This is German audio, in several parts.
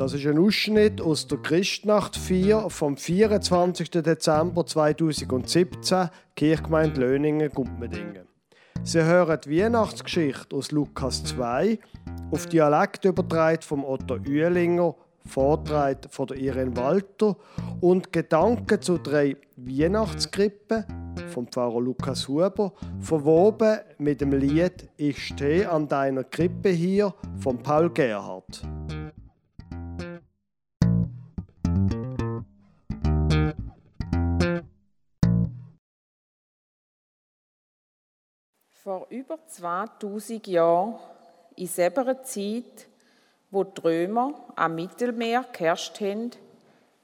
Das ist ein Ausschnitt aus der Christnacht 4 vom 24. Dezember 2017, Kirchgemeinde Löningen, Gumpmedingen. Sie hören die Weihnachtsgeschichte aus Lukas 2, auf Dialekt übertragen vom Otto Uehlinger, vortragen von der Irene Walter und Gedanken zu drei Weihnachtskrippen vom Pfarrer Lukas Huber, verwoben mit dem Lied Ich stehe an deiner Krippe hier von Paul Gerhardt. Vor über 2000 Jahren, in selber Zeit, wo die Römer am Mittelmeer geherrscht haben,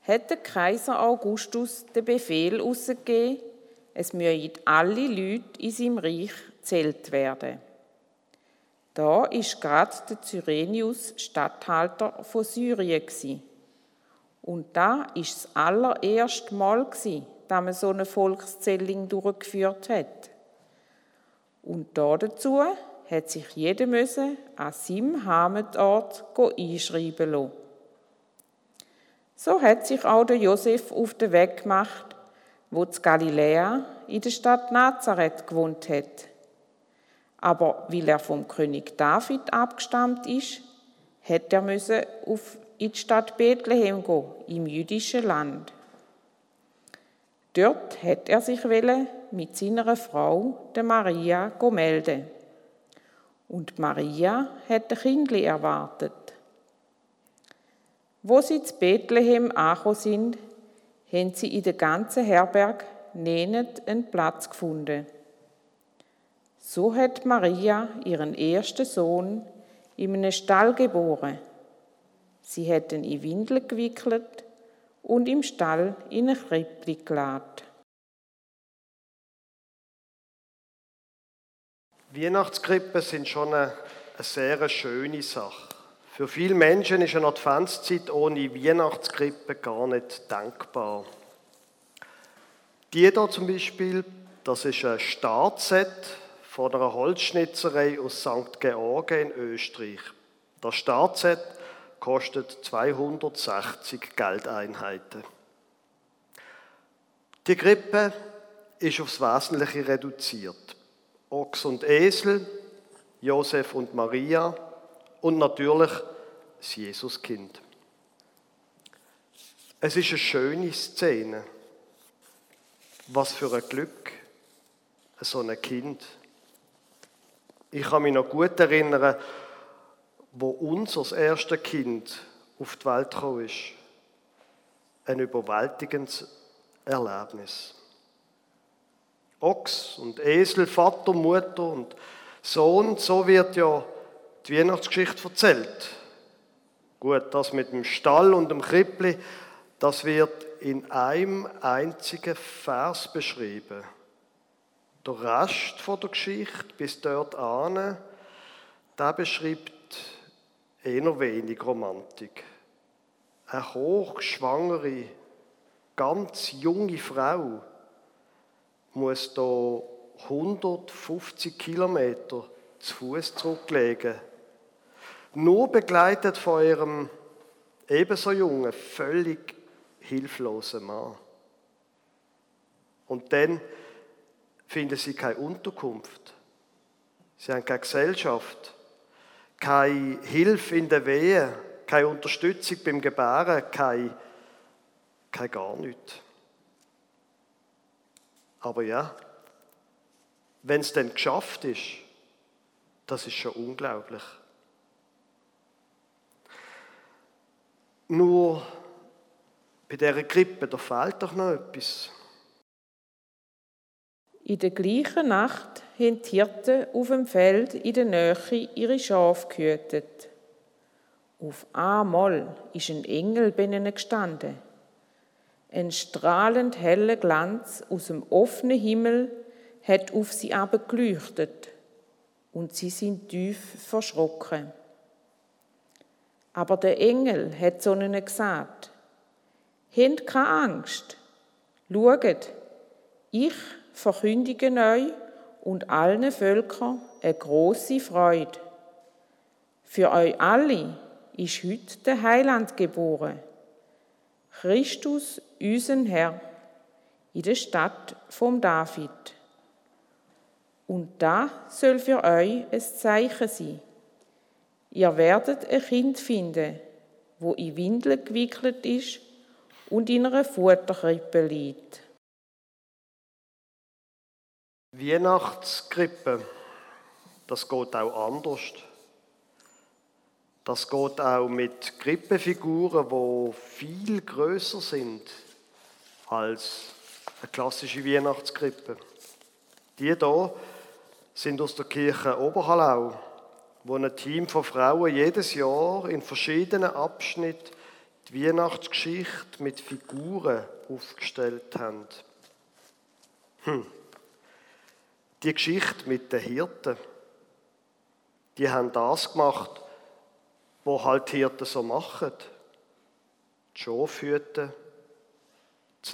hat der Kaiser Augustus den Befehl ausgegeben, es müssen alle Leute in seinem Reich zählt werden. Da ist gerade der Cyrenius Statthalter von Syrien Und da ist das allererste Mal dass man so eine Volkszählung durchgeführt hat. Und dazu hat sich jeder müssen an seinem Heimatort einschreiben lassen. So hat sich auch der Josef auf den Weg gemacht, wo zu Galiläa in der Stadt Nazareth gewohnt hat. Aber weil er vom König David abgestammt ist, hätte er müssen auf in die Stadt Bethlehem gehen, im jüdischen Land. Dort hätte er sich mit seiner Frau, der Maria, melden. Und Maria hat ein Kindli erwartet. Wo sie zu Bethlehem angekommen sind, haben sie in der ganzen Herberg nicht einen Platz gefunden. So hat Maria ihren ersten Sohn in einem Stall geboren. Sie hat ihn in Windeln gewickelt und im Stall in ein Krippli geladen. Weihnachtskrippen sind schon eine, eine sehr schöne Sache. Für viele Menschen ist eine Adventszeit ohne Weihnachtskrippe gar nicht denkbar. Die hier zum Beispiel, das ist ein Startset von einer Holzschnitzerei aus St. Georgen in Österreich. Das Startset kostet 260 Geldeinheiten. Die Grippe ist aufs Wesentliche reduziert. Ochs und Esel, Josef und Maria und natürlich das Jesuskind. Es ist eine schöne Szene. Was für ein Glück, so ein Kind. Ich kann mich noch gut erinnern, wo unser erstes Kind auf die Welt gekommen ist. Ein überwältigendes Erlebnis. Ochs und Esel, Vater, Mutter und Sohn, so wird ja die Weihnachtsgeschichte erzählt. Gut, das mit dem Stall und dem Krippli, das wird in einem einzigen Vers beschrieben. Der Rest der Geschichte bis dort an, da beschreibt eher wenig Romantik. Eine hochschwangere, ganz junge Frau, muss da 150 Kilometer zu Fuß zurücklegen. Nur begleitet von ihrem ebenso jungen, völlig hilflosen Mann. Und dann finden sie keine Unterkunft. Sie haben keine Gesellschaft, keine Hilfe in der Wehe, keine Unterstützung beim Gebären, keine, keine gar nichts. Aber ja, wenn es dann geschafft ist, das ist schon unglaublich. Nur bei dieser Grippe, da fehlt doch noch etwas. In der gleichen Nacht haben die Hirten auf dem Feld in der Nähe ihre Schafe gehütet. Auf einmal ist ein Engel bei ihnen gestanden. Ein strahlend heller Glanz aus dem offenen Himmel hat auf sie geleuchtet und sie sind tief verschrocken. Aber der Engel hat zu ihnen gesagt, Habt keine Angst. Schaut, ich verkündige euch und allen Völkern eine große Freude. Für euch alle ist heute der Heiland geboren. Christus, unseren Herr, in der Stadt vom David. Und da soll für euch ein Zeichen sein. Ihr werdet ein Kind finden, wo in Windeln gewickelt ist und in einer Futterkrippe liegt. Weihnachtskrippe, das geht auch anders. Das geht auch mit Krippefiguren, die viel größer sind als eine klassische Weihnachtskrippe. Die hier sind aus der Kirche Oberhallau, wo ein Team von Frauen jedes Jahr in verschiedenen Abschnitten die Weihnachtsgeschichte mit Figuren aufgestellt haben. Hm. Die Geschichte mit den Hirten, die haben das gemacht, was halt Hirten so machen. Die Schafe hüten,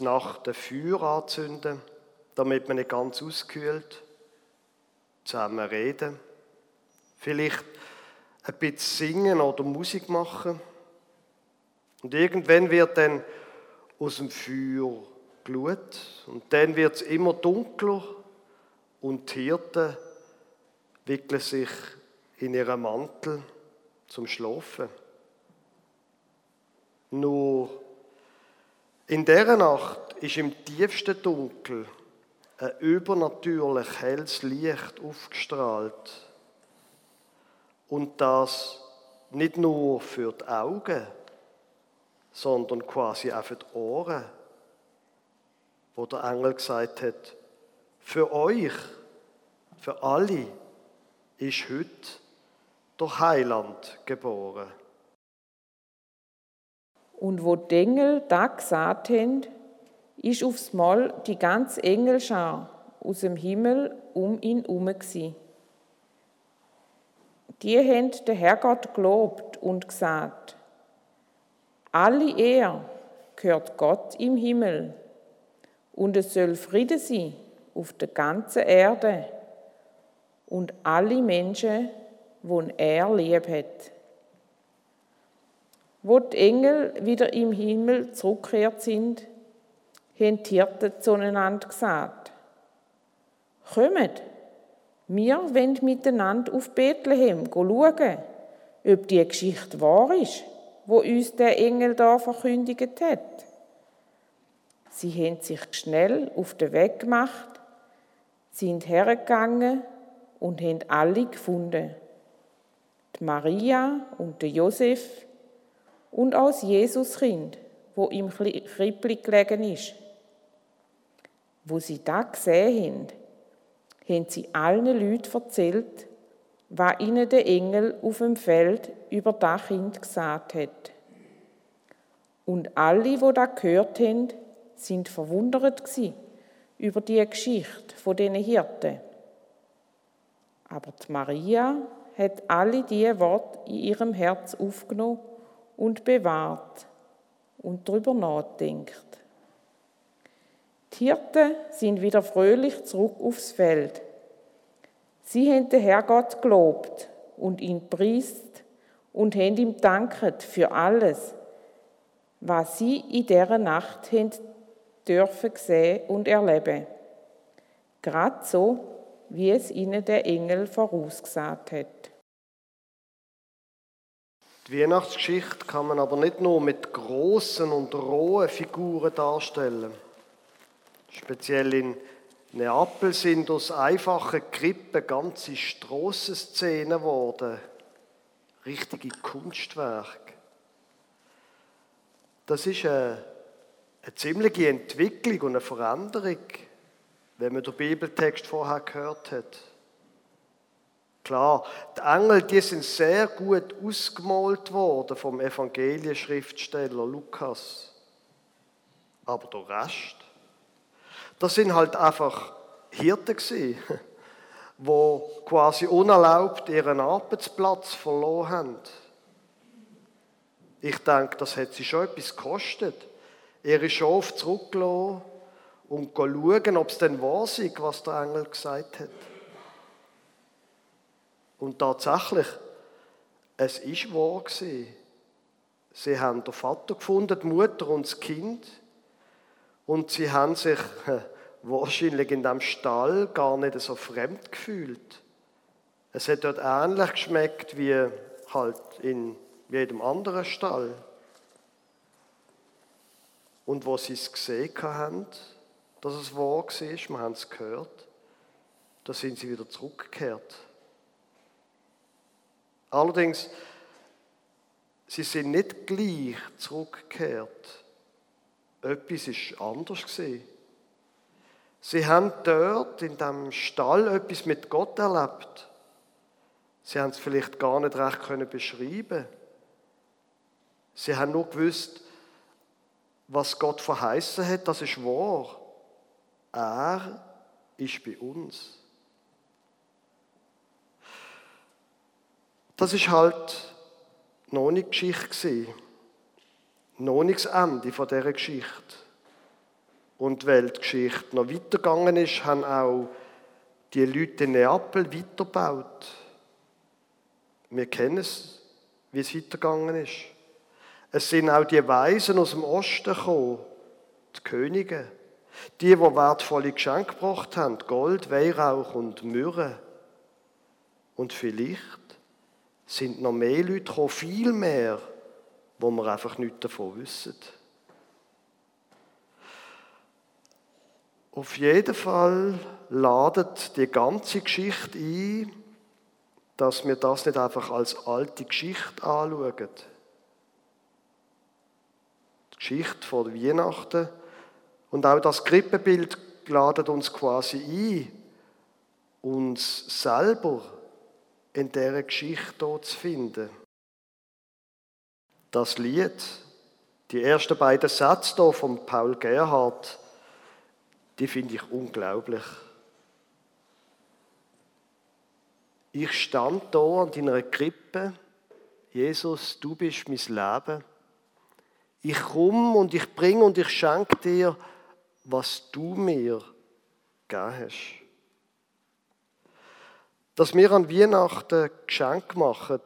Nacht ein Feuer anzünden, damit man nicht ganz auskühlt, zusammen reden, vielleicht ein bisschen singen oder Musik machen. Und irgendwann wird dann aus dem Feuer Glut und dann wird es immer dunkler und die Hirten wickeln sich in ihren Mantel zum Schlafen. Nur in dieser Nacht ist im tiefsten Dunkel ein übernatürlich helles Licht aufgestrahlt. Und das nicht nur für die Augen, sondern quasi auch für die Ohren, wo der Engel gesagt hat, für euch, für alle ist heute der Heiland geboren. Und wo die Engel da gesagt haben, ist aufs Mal die ganze Engelschar aus dem Himmel um ihn herum Die haben den Herrgott gelobt und gesagt, alle Ehre gehört Gott im Himmel und es soll Friede sein auf der ganzen Erde und alle Menschen, die er lieb hat. Wo die Engel wieder im Himmel zurückgekehrt sind, haben die Hirten zueinander gesagt, Kommt, wir wollen miteinander auf Bethlehem schauen, ob die Geschichte wahr ist, wo uns der Engel da verkündigt hat. Sie haben sich schnell auf den Weg gemacht sind hergegangen und haben alle gefunden. Maria und Josef und auch das Jesuskind, wo im Krippli gelegen ist. Wo sie da gesehen haben, haben sie allen Leuten erzählt, was ihnen der Engel auf dem Feld über das Kind gesagt hat. Und alle, die da gehört haben, sind verwundert gewesen über die Geschichte von diesen Hirten. Aber die Maria hat alle diese Worte in ihrem Herz aufgenommen und bewahrt und darüber nachdenkt. Die Hirten sind wieder fröhlich zurück aufs Feld. Sie haben den Herrgott gelobt und ihn priest und haben ihm danket für alles, was sie in dieser Nacht haben dürfen sehen und erleben. Gerade so, wie es ihnen der Engel vorausgesagt hat. Die Weihnachtsgeschichte kann man aber nicht nur mit großen und rohen Figuren darstellen. Speziell in Neapel sind aus einfachen Krippen ganze Strassenszenen geworden. Richtige Kunstwerke. Das ist eine eine ziemliche Entwicklung und eine Veränderung, wenn man den Bibeltext vorher gehört hat. Klar, die Engel, die sind sehr gut ausgemalt worden vom Evangelienschriftsteller Lukas. Aber der Rest, das sind halt einfach Hirten gewesen, wo quasi unerlaubt ihren Arbeitsplatz verloren haben. Ich denke, das hat sie schon etwas gekostet ihre Schafe zurückgelassen und schauen, ob es denn wahr ist, was der Engel gesagt hat. Und tatsächlich, es ist wahr gewesen. Sie haben den Vater gefunden, die Mutter und das Kind. Und sie haben sich wahrscheinlich in dem Stall gar nicht so fremd gefühlt. Es hat dort ähnlich geschmeckt wie halt in jedem anderen Stall. Und wo sie es gesehen haben, dass es wahr war, wir haben es gehört, da sind sie wieder zurückgekehrt. Allerdings, sie sind nicht gleich zurückgekehrt. Etwas ist anders gesehen. Sie haben dort in dem Stall etwas mit Gott erlebt. Sie haben es vielleicht gar nicht recht können beschreiben. Sie haben nur gewusst, was Gott verheißen hat, das ist wahr. Er ist bei uns. Das ist halt noch nicht Geschichte Noch nicht das Ende von dieser Geschichte. Und weil die Geschichte noch weitergegangen ist, haben auch die Leute in Neapel weitergebaut. Wir kennen es, wie es weitergegangen ist. Es sind auch die Weisen aus dem Osten gekommen, die Könige, die, die wertvolle Geschenke gebracht haben, Gold, Weihrauch und Myrrhe. Und vielleicht sind noch mehr Leute gekommen, viel mehr, wo wir einfach nichts davon wissen. Auf jeden Fall ladet die ganze Geschichte ein, dass wir das nicht einfach als alte Geschichte anschauen. Die Geschichte von Weihnachten und auch das Krippenbild ladet uns quasi ein, uns selber in dieser Geschichte zu finden. Das Lied, die ersten beiden Sätze hier von Paul Gerhardt, die finde ich unglaublich. Ich stand da an deiner Krippe, Jesus, du bist mein Leben. Ich komme und ich bringe und ich schenke dir, was du mir gegeben hast. Dass wir an Weihnachten Geschenk machen,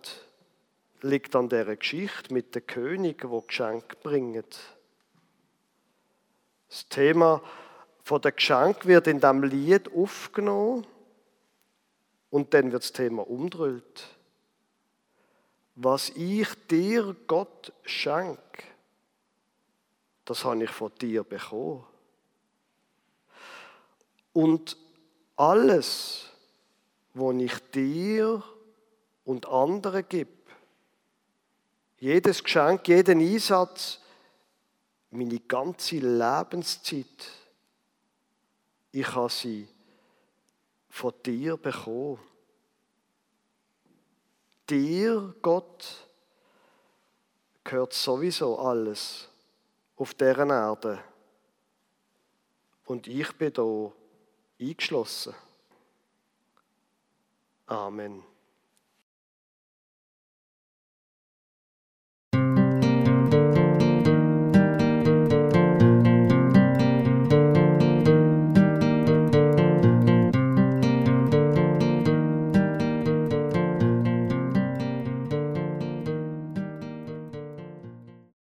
liegt an der Geschichte mit den Königen, die Geschenk bringen. Das Thema der Geschenk wird in dem Lied aufgenommen und dann wird das Thema umdrüllt. Was ich dir, Gott, schenk, das habe ich von dir bekommen. Und alles, was ich dir und anderen gebe, jedes Geschenk, jeden Einsatz, meine ganze Lebenszeit, ich habe sie von dir bekommen. Dir, Gott, gehört sowieso alles auf deren Erde. Und ich bin da eingeschlossen. Amen.